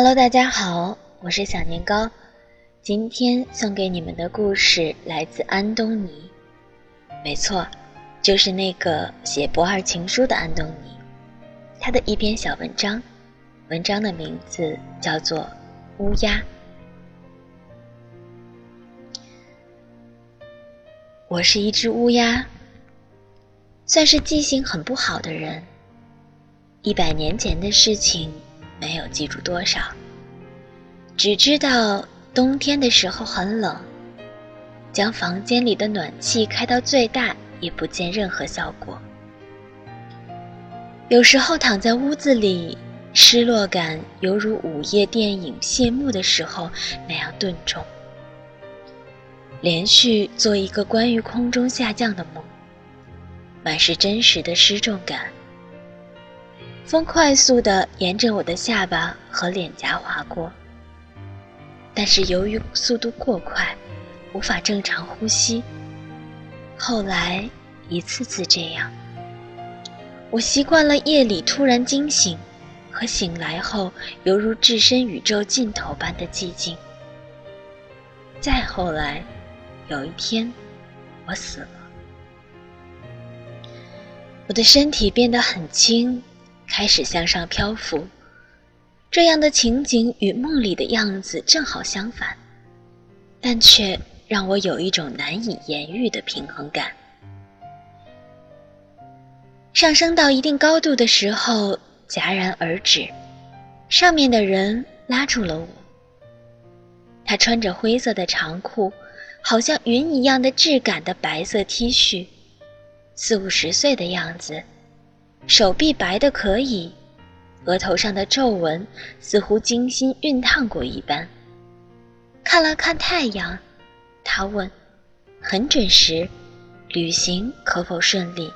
Hello，大家好，我是小年糕。今天送给你们的故事来自安东尼，没错，就是那个写《不二情书》的安东尼。他的一篇小文章，文章的名字叫做《乌鸦》。我是一只乌鸦，算是记性很不好的人。一百年前的事情没有记住多少，只知道冬天的时候很冷，将房间里的暖气开到最大也不见任何效果。有时候躺在屋子里，失落感犹如午夜电影谢幕的时候那样顿重。连续做一个关于空中下降的梦，满是真实的失重感。风快速地沿着我的下巴和脸颊划过，但是由于速度过快，无法正常呼吸。后来一次次这样，我习惯了夜里突然惊醒和醒来后犹如置身宇宙尽头般的寂静。再后来。有一天，我死了。我的身体变得很轻，开始向上漂浮。这样的情景与梦里的样子正好相反，但却让我有一种难以言喻的平衡感。上升到一定高度的时候，戛然而止。上面的人拉住了我。他穿着灰色的长裤。好像云一样的质感的白色 T 恤，四五十岁的样子，手臂白的可以，额头上的皱纹似乎精心熨烫过一般。看了看太阳，他问：“很准时，旅行可否顺利？”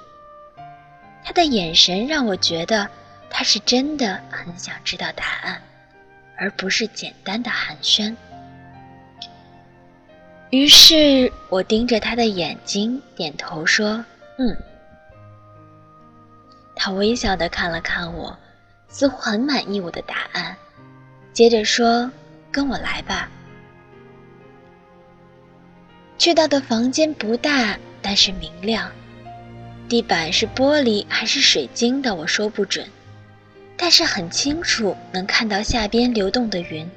他的眼神让我觉得他是真的很想知道答案，而不是简单的寒暄。于是我盯着他的眼睛，点头说：“嗯。”他微笑的看了看我，似乎很满意我的答案，接着说：“跟我来吧。”去到的房间不大，但是明亮，地板是玻璃还是水晶的，我说不准，但是很清楚能看到下边流动的云。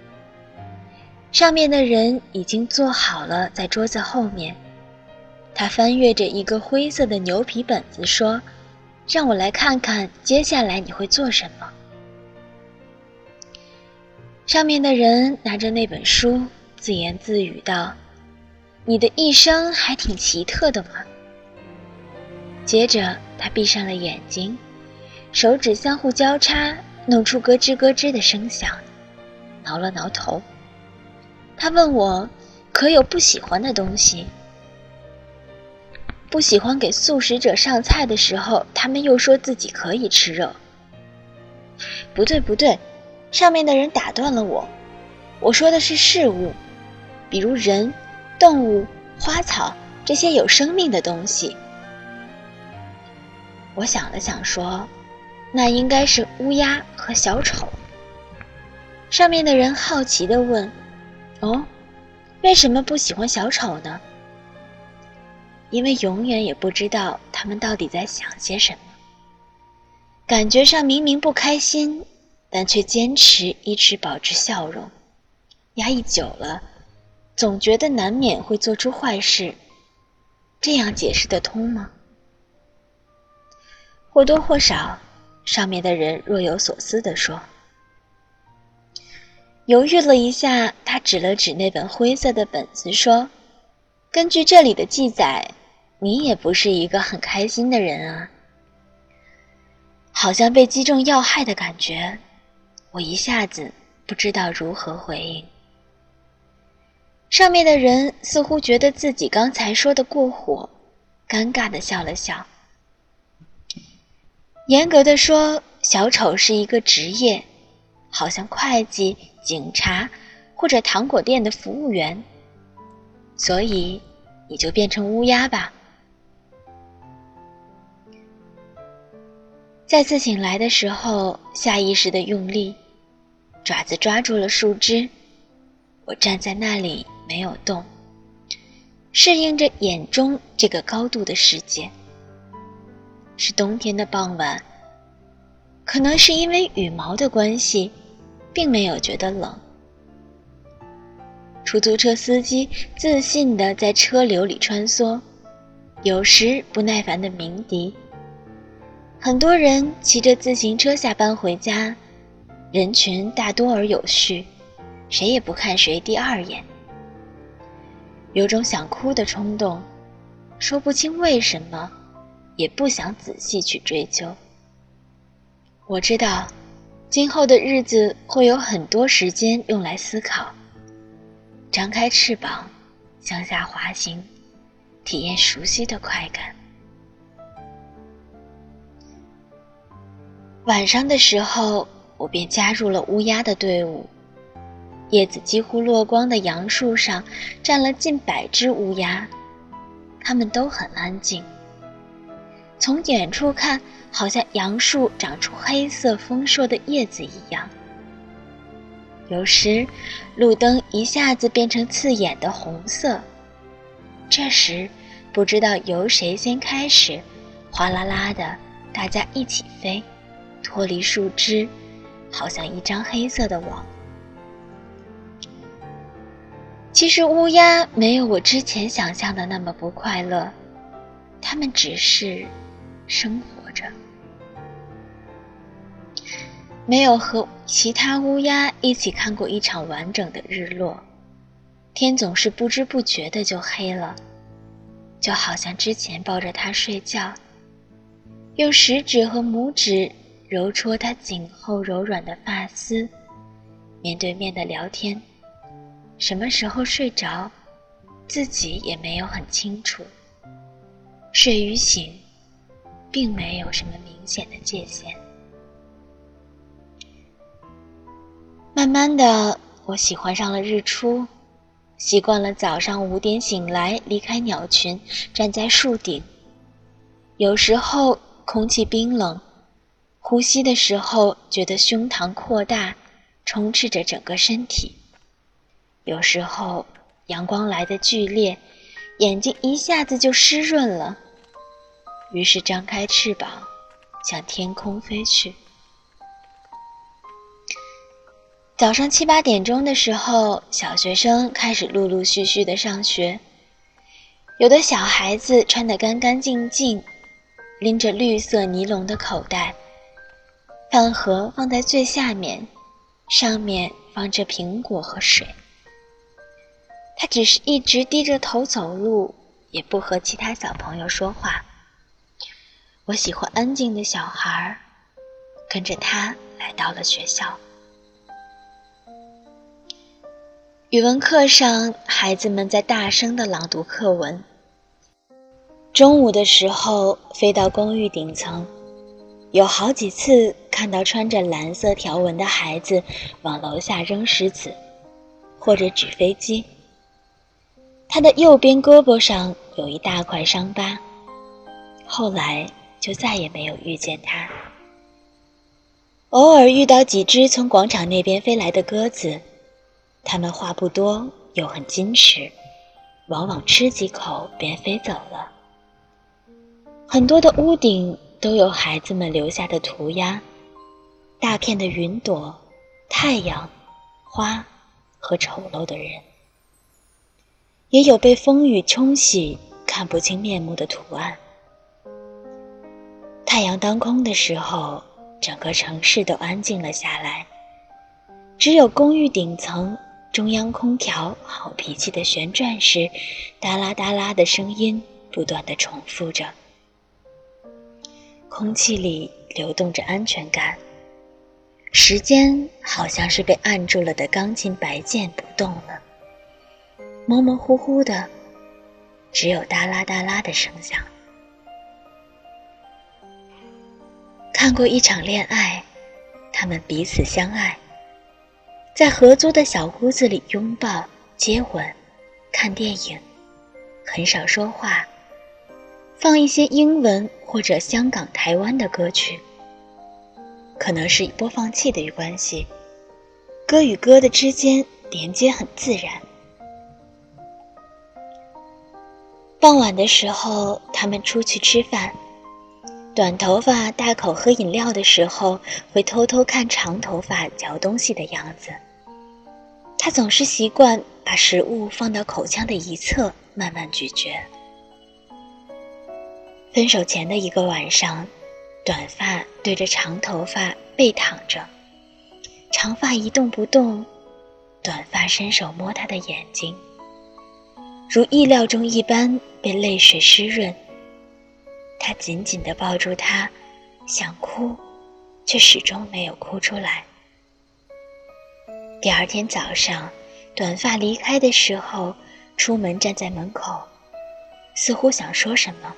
上面的人已经坐好了，在桌子后面。他翻阅着一个灰色的牛皮本子，说：“让我来看看接下来你会做什么。”上面的人拿着那本书，自言自语道：“你的一生还挺奇特的嘛。”接着他闭上了眼睛，手指相互交叉，弄出咯吱咯吱的声响，挠了挠头。他问我：“可有不喜欢的东西？不喜欢给素食者上菜的时候，他们又说自己可以吃肉。”不对，不对，上面的人打断了我。我说的是事物，比如人、动物、花草这些有生命的东西。我想了想说：“那应该是乌鸦和小丑。”上面的人好奇地问。哦，为什么不喜欢小丑呢？因为永远也不知道他们到底在想些什么。感觉上明明不开心，但却坚持一直保持笑容。压抑久了，总觉得难免会做出坏事。这样解释得通吗？或多或少，上面的人若有所思地说。犹豫了一下，他指了指那本灰色的本子，说：“根据这里的记载，你也不是一个很开心的人啊。”好像被击中要害的感觉，我一下子不知道如何回应。上面的人似乎觉得自己刚才说的过火，尴尬的笑了笑。严格的说，小丑是一个职业，好像会计。警察，或者糖果店的服务员。所以，你就变成乌鸦吧。再次醒来的时候，下意识的用力，爪子抓住了树枝。我站在那里没有动，适应着眼中这个高度的世界。是冬天的傍晚，可能是因为羽毛的关系，并没有觉得冷。出租车司机自信地在车流里穿梭，有时不耐烦地鸣笛。很多人骑着自行车下班回家，人群大多而有序，谁也不看谁第二眼。有种想哭的冲动，说不清为什么，也不想仔细去追究。我知道，今后的日子会有很多时间用来思考。张开翅膀，向下滑行，体验熟悉的快感。晚上的时候，我便加入了乌鸦的队伍。叶子几乎落光的杨树上，站了近百只乌鸦，它们都很安静。从远处看，好像杨树长出黑色丰硕的叶子一样。有时，路灯一下子变成刺眼的红色。这时，不知道由谁先开始，哗啦啦的，大家一起飞，脱离树枝，好像一张黑色的网。其实，乌鸦没有我之前想象的那么不快乐，它们只是生活着。没有和其他乌鸦一起看过一场完整的日落，天总是不知不觉的就黑了，就好像之前抱着它睡觉，用食指和拇指揉搓它颈后柔软的发丝，面对面的聊天，什么时候睡着，自己也没有很清楚。睡与醒，并没有什么明显的界限。慢慢的，我喜欢上了日出，习惯了早上五点醒来，离开鸟群，站在树顶。有时候空气冰冷，呼吸的时候觉得胸膛扩大，充斥着整个身体。有时候阳光来的剧烈，眼睛一下子就湿润了，于是张开翅膀，向天空飞去。早上七八点钟的时候，小学生开始陆陆续续的上学。有的小孩子穿得干干净净，拎着绿色尼龙的口袋，饭盒放在最下面，上面放着苹果和水。他只是一直低着头走路，也不和其他小朋友说话。我喜欢安静的小孩儿，跟着他来到了学校。语文课上，孩子们在大声地朗读课文。中午的时候，飞到公寓顶层，有好几次看到穿着蓝色条纹的孩子往楼下扔石子，或者纸飞机。他的右边胳膊上有一大块伤疤，后来就再也没有遇见他。偶尔遇到几只从广场那边飞来的鸽子。他们话不多，又很矜持，往往吃几口便飞走了。很多的屋顶都有孩子们留下的涂鸦，大片的云朵、太阳、花和丑陋的人，也有被风雨冲洗、看不清面目的图案。太阳当空的时候，整个城市都安静了下来，只有公寓顶层。中央空调好脾气的旋转时，哒啦哒啦的声音不断的重复着。空气里流动着安全感。时间好像是被按住了的钢琴白键不动了，模模糊糊的，只有哒啦哒啦的声响。看过一场恋爱，他们彼此相爱。在合租的小屋子里拥抱、接吻、看电影，很少说话，放一些英文或者香港、台湾的歌曲。可能是播放器的关系，歌与歌的之间连接很自然。傍晚的时候，他们出去吃饭。短头发大口喝饮料的时候，会偷偷看长头发嚼东西的样子。他总是习惯把食物放到口腔的一侧，慢慢咀嚼。分手前的一个晚上，短发对着长头发背躺着，长发一动不动，短发伸手摸他的眼睛，如意料中一般被泪水湿润。他紧紧地抱住他，想哭，却始终没有哭出来。第二天早上，短发离开的时候，出门站在门口，似乎想说什么，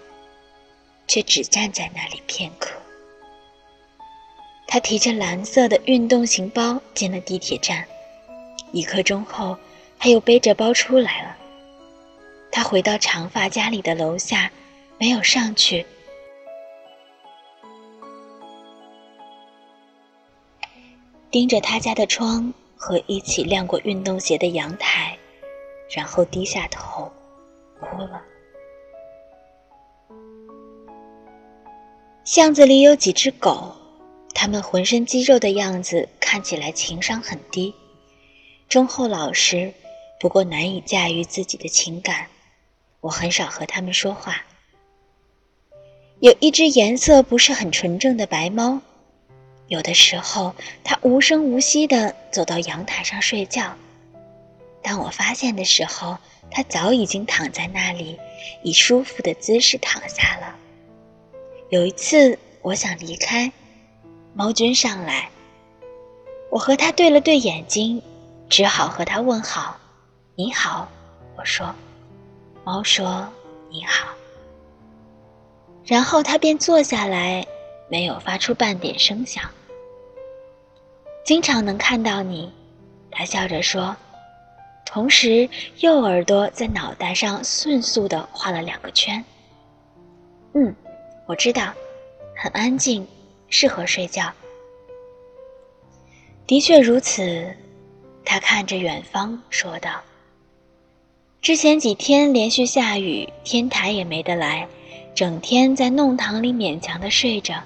却只站在那里片刻。他提着蓝色的运动型包进了地铁站，一刻钟后，他又背着包出来了。他回到长发家里的楼下，没有上去，盯着他家的窗。和一起晾过运动鞋的阳台，然后低下头，哭了。巷子里有几只狗，它们浑身肌肉的样子看起来情商很低，忠厚老实，不过难以驾驭自己的情感。我很少和它们说话。有一只颜色不是很纯正的白猫。有的时候，他无声无息地走到阳台上睡觉。当我发现的时候，他早已经躺在那里，以舒服的姿势躺下了。有一次，我想离开，猫君上来，我和他对了对眼睛，只好和他问好：“你好。”我说。猫说：“你好。”然后他便坐下来，没有发出半点声响。经常能看到你，他笑着说，同时右耳朵在脑袋上迅速地画了两个圈。嗯，我知道，很安静，适合睡觉。的确如此，他看着远方说道。之前几天连续下雨，天台也没得来，整天在弄堂里勉强的睡着，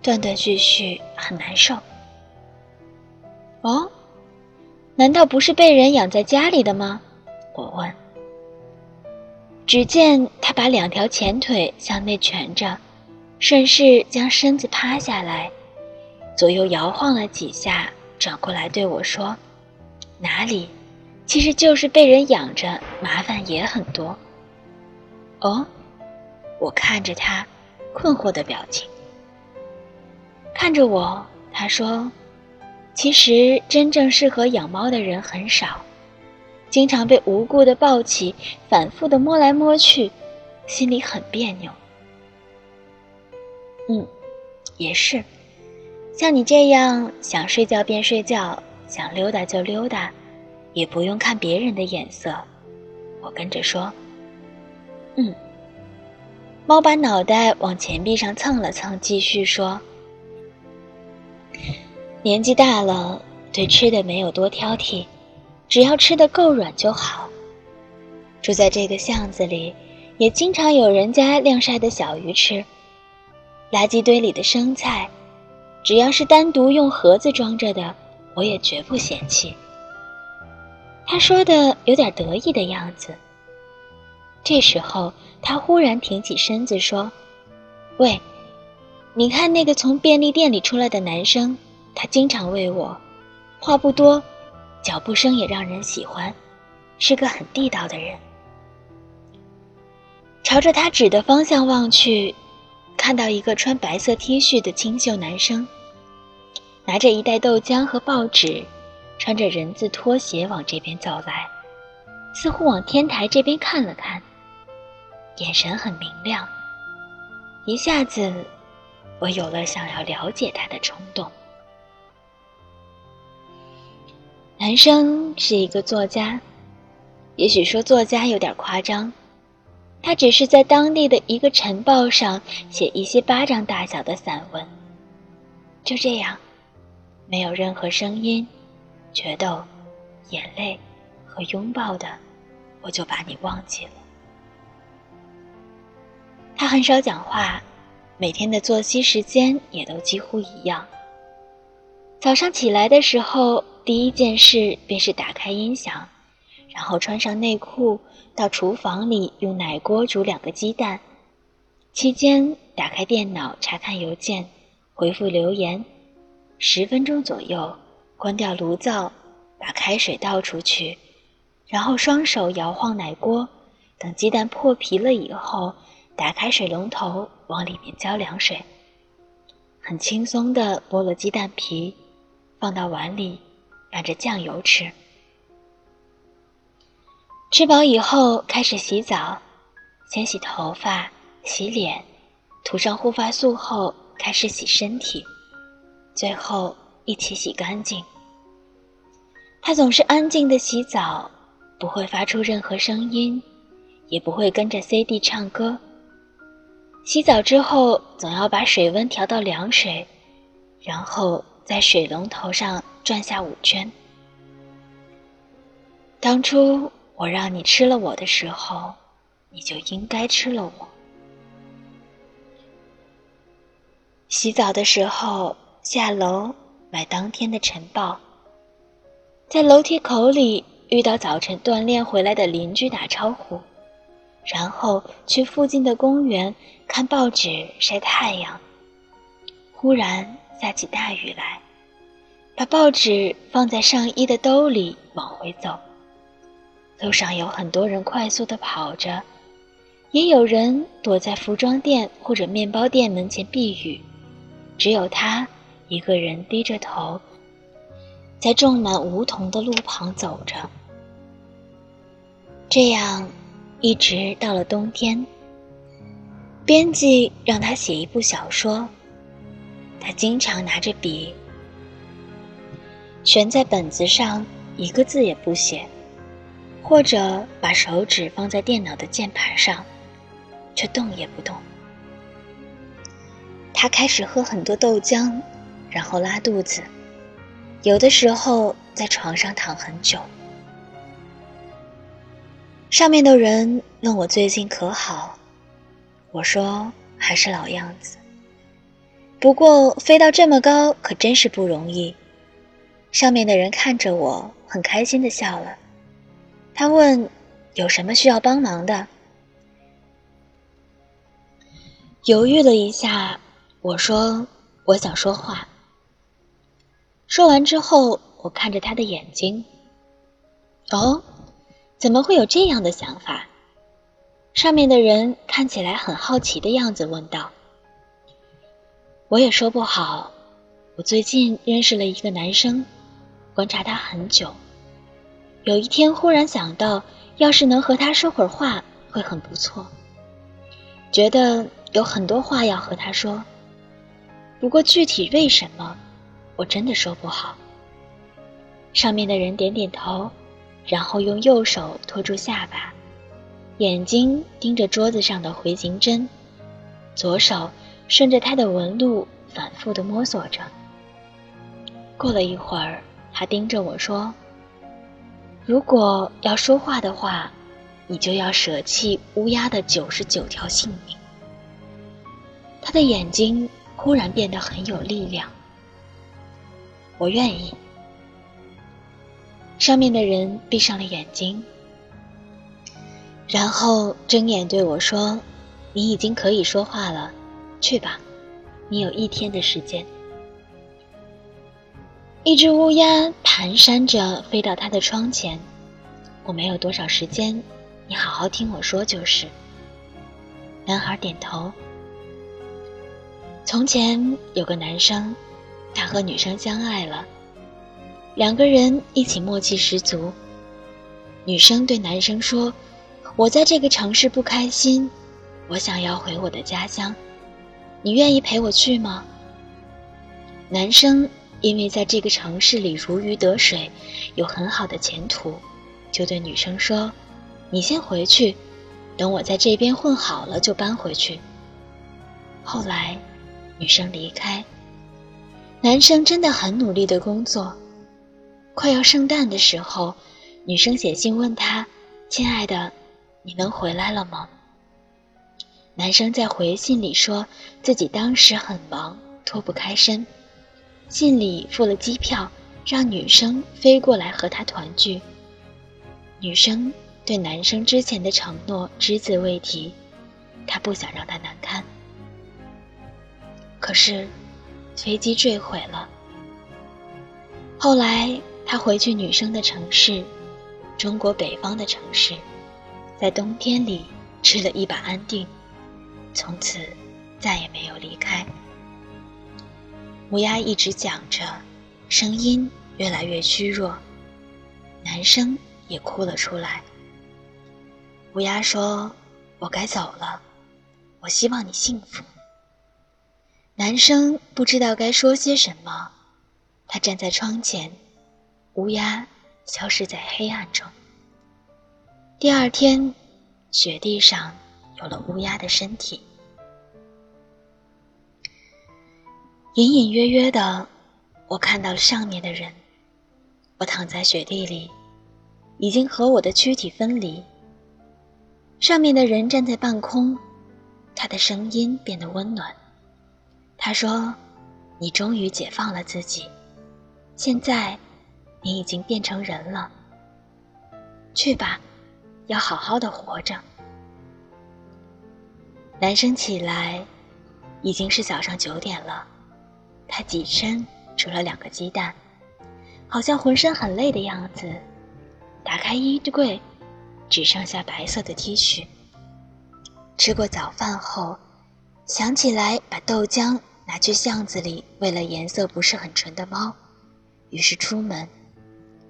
断断续续，很难受。哦，难道不是被人养在家里的吗？我问。只见他把两条前腿向内蜷着，顺势将身子趴下来，左右摇晃了几下，转过来对我说：“哪里？其实就是被人养着，麻烦也很多。”哦，我看着他，困惑的表情。看着我，他说。其实，真正适合养猫的人很少，经常被无故的抱起，反复的摸来摸去，心里很别扭。嗯，也是，像你这样想睡觉便睡觉，想溜达就溜达，也不用看别人的眼色。我跟着说，嗯。猫把脑袋往钱币上蹭了蹭，继续说。年纪大了，对吃的没有多挑剔，只要吃的够软就好。住在这个巷子里，也经常有人家晾晒的小鱼吃，垃圾堆里的生菜，只要是单独用盒子装着的，我也绝不嫌弃。他说的有点得意的样子。这时候，他忽然挺起身子说：“喂，你看那个从便利店里出来的男生。”他经常喂我，话不多，脚步声也让人喜欢，是个很地道的人。朝着他指的方向望去，看到一个穿白色 T 恤的清秀男生，拿着一袋豆浆和报纸，穿着人字拖鞋往这边走来，似乎往天台这边看了看，眼神很明亮。一下子，我有了想要了解他的冲动。男生是一个作家，也许说作家有点夸张，他只是在当地的一个晨报上写一些巴掌大小的散文。就这样，没有任何声音，决斗、眼泪和拥抱的，我就把你忘记了。他很少讲话，每天的作息时间也都几乎一样。早上起来的时候，第一件事便是打开音响，然后穿上内裤，到厨房里用奶锅煮两个鸡蛋。期间打开电脑查看邮件，回复留言。十分钟左右，关掉炉灶，把开水倒出去，然后双手摇晃奶锅，等鸡蛋破皮了以后，打开水龙头往里面浇凉水。很轻松地剥了鸡蛋皮。放到碗里，拌着酱油吃。吃饱以后开始洗澡，先洗头发、洗脸，涂上护发素后开始洗身体，最后一起洗干净。他总是安静的洗澡，不会发出任何声音，也不会跟着 CD 唱歌。洗澡之后总要把水温调到凉水，然后。在水龙头上转下五圈。当初我让你吃了我的时候，你就应该吃了我。洗澡的时候下楼买当天的晨报，在楼梯口里遇到早晨锻炼回来的邻居打招呼，然后去附近的公园看报纸晒太阳。忽然。下起大雨来，把报纸放在上衣的兜里，往回走。路上有很多人快速的跑着，也有人躲在服装店或者面包店门前避雨，只有他一个人低着头，在种满梧桐的路旁走着。这样，一直到了冬天。编辑让他写一部小说。他经常拿着笔，悬在本子上，一个字也不写，或者把手指放在电脑的键盘上，却动也不动。他开始喝很多豆浆，然后拉肚子，有的时候在床上躺很久。上面的人问我最近可好，我说还是老样子。不过飞到这么高可真是不容易。上面的人看着我，很开心的笑了。他问：“有什么需要帮忙的？”犹豫了一下，我说：“我想说话。”说完之后，我看着他的眼睛。哦，怎么会有这样的想法？上面的人看起来很好奇的样子，问道。我也说不好。我最近认识了一个男生，观察他很久。有一天忽然想到，要是能和他说会儿话，会很不错。觉得有很多话要和他说，不过具体为什么，我真的说不好。上面的人点点头，然后用右手托住下巴，眼睛盯着桌子上的回形针，左手。顺着他的纹路反复的摸索着。过了一会儿，他盯着我说：“如果要说话的话，你就要舍弃乌鸦的九十九条性命。”他的眼睛忽然变得很有力量。我愿意。上面的人闭上了眼睛，然后睁眼对我说：“你已经可以说话了。”去吧，你有一天的时间。一只乌鸦蹒跚着飞到他的窗前。我没有多少时间，你好好听我说就是。男孩点头。从前有个男生，他和女生相爱了，两个人一起默契十足。女生对男生说：“我在这个城市不开心，我想要回我的家乡。”你愿意陪我去吗？男生因为在这个城市里如鱼得水，有很好的前途，就对女生说：“你先回去，等我在这边混好了就搬回去。”后来，女生离开，男生真的很努力的工作，快要圣诞的时候，女生写信问他：“亲爱的，你能回来了吗？”男生在回信里说自己当时很忙，脱不开身。信里付了机票，让女生飞过来和他团聚。女生对男生之前的承诺只字未提，她不想让他难堪。可是，飞机坠毁了。后来，他回去女生的城市，中国北方的城市，在冬天里吃了一把安定，从此再也没有离开。乌鸦一直讲着，声音越来越虚弱，男生也哭了出来。乌鸦说：“我该走了，我希望你幸福。”男生不知道该说些什么，他站在窗前，乌鸦消失在黑暗中。第二天，雪地上有了乌鸦的身体，隐隐约约的，我看到了上面的人。我躺在雪地里，已经和我的躯体分离。上面的人站在半空，他的声音变得温暖。他说：“你终于解放了自己，现在你已经变成人了。去吧，要好好的活着。”男生起来，已经是早上九点了。他起身煮了两个鸡蛋，好像浑身很累的样子。打开衣柜，只剩下白色的 T 恤。吃过早饭后。想起来，把豆浆拿去巷子里喂了颜色不是很纯的猫，于是出门，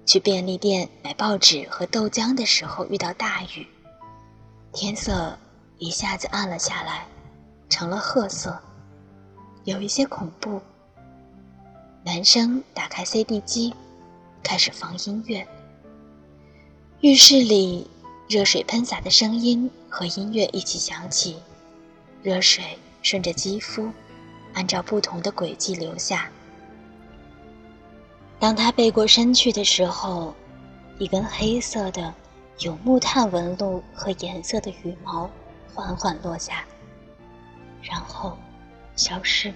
去便利店买报纸和豆浆的时候遇到大雨，天色一下子暗了下来，成了褐色，有一些恐怖。男生打开 CD 机，开始放音乐。浴室里热水喷洒的声音和音乐一起响起，热水。顺着肌肤，按照不同的轨迹流下。当他背过身去的时候，一根黑色的、有木炭纹路和颜色的羽毛缓缓落下，然后消失。